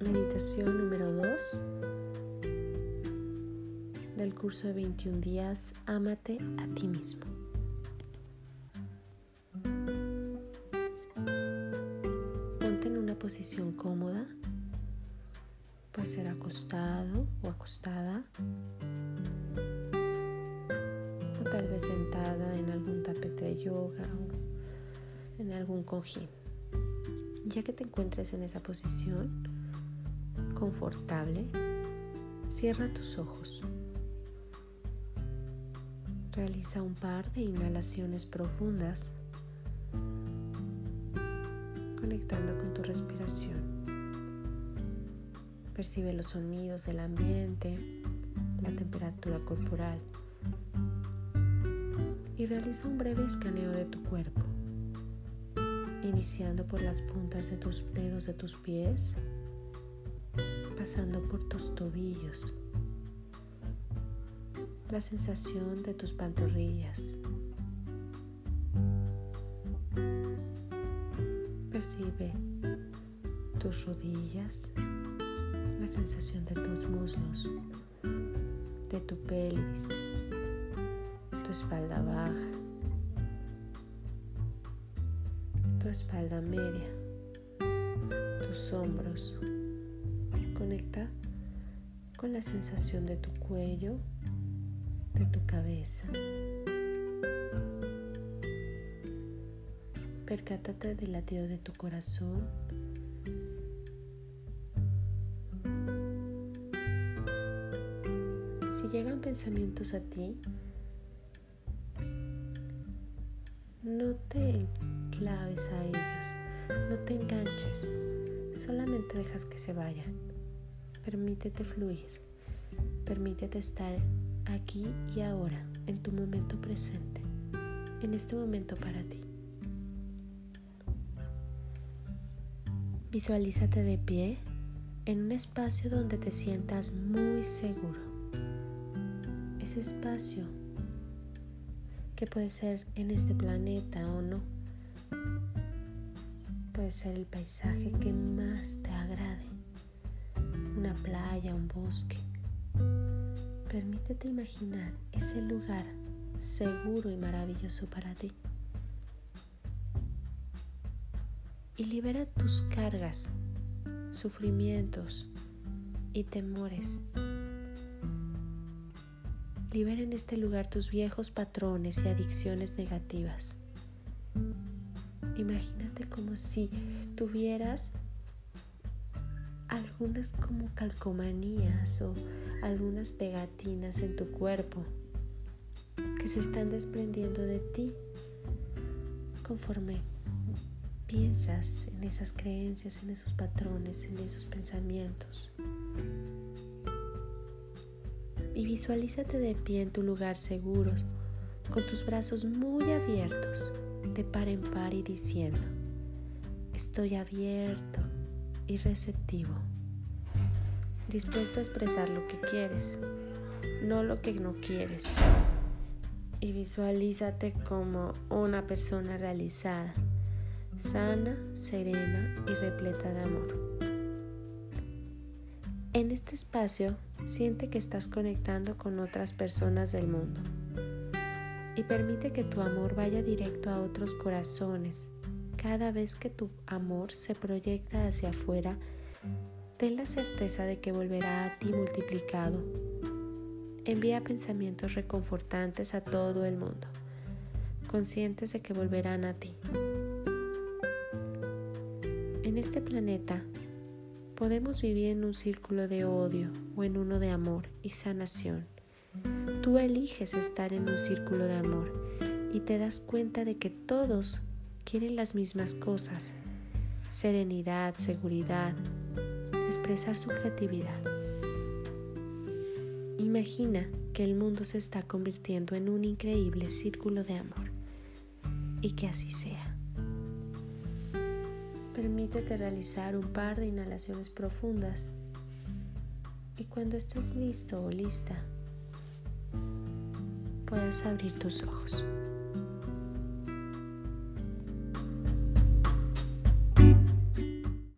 Meditación número 2 del curso de 21 días, ámate a ti mismo. Ponte en una posición cómoda, puede ser acostado o acostada, o tal vez sentada en algún tapete de yoga o en algún cojín. Ya que te encuentres en esa posición, confortable, cierra tus ojos. Realiza un par de inhalaciones profundas, conectando con tu respiración. Percibe los sonidos del ambiente, la temperatura corporal y realiza un breve escaneo de tu cuerpo, iniciando por las puntas de tus dedos de tus pies, pasando por tus tobillos la sensación de tus pantorrillas. Percibe tus rodillas, la sensación de tus muslos, de tu pelvis, tu espalda baja, tu espalda media, tus hombros. Conecta con la sensación de tu cuello de tu cabeza. Percátate del latido de tu corazón. Si llegan pensamientos a ti, no te claves a ellos, no te enganches, solamente dejas que se vayan. Permítete fluir, permítete estar aquí y ahora, en tu momento presente, en este momento para ti. Visualízate de pie en un espacio donde te sientas muy seguro. Ese espacio que puede ser en este planeta o no. Puede ser el paisaje que más te agrade. Una playa, un bosque Permítete imaginar ese lugar seguro y maravilloso para ti. Y libera tus cargas, sufrimientos y temores. Libera en este lugar tus viejos patrones y adicciones negativas. Imagínate como si tuvieras algunas como calcomanías o algunas pegatinas en tu cuerpo que se están desprendiendo de ti conforme piensas en esas creencias, en esos patrones, en esos pensamientos. Y visualízate de pie en tu lugar seguro, con tus brazos muy abiertos, de par en par y diciendo, estoy abierto y receptivo dispuesto a expresar lo que quieres, no lo que no quieres. Y visualízate como una persona realizada, sana, serena y repleta de amor. En este espacio siente que estás conectando con otras personas del mundo y permite que tu amor vaya directo a otros corazones. Cada vez que tu amor se proyecta hacia afuera, ten la certeza de que volverá a ti multiplicado. Envía pensamientos reconfortantes a todo el mundo, conscientes de que volverán a ti. En este planeta podemos vivir en un círculo de odio o en uno de amor y sanación. Tú eliges estar en un círculo de amor y te das cuenta de que todos quieren las mismas cosas. Serenidad, seguridad, expresar su creatividad. Imagina que el mundo se está convirtiendo en un increíble círculo de amor y que así sea. Permítete realizar un par de inhalaciones profundas y cuando estés listo o lista, puedas abrir tus ojos.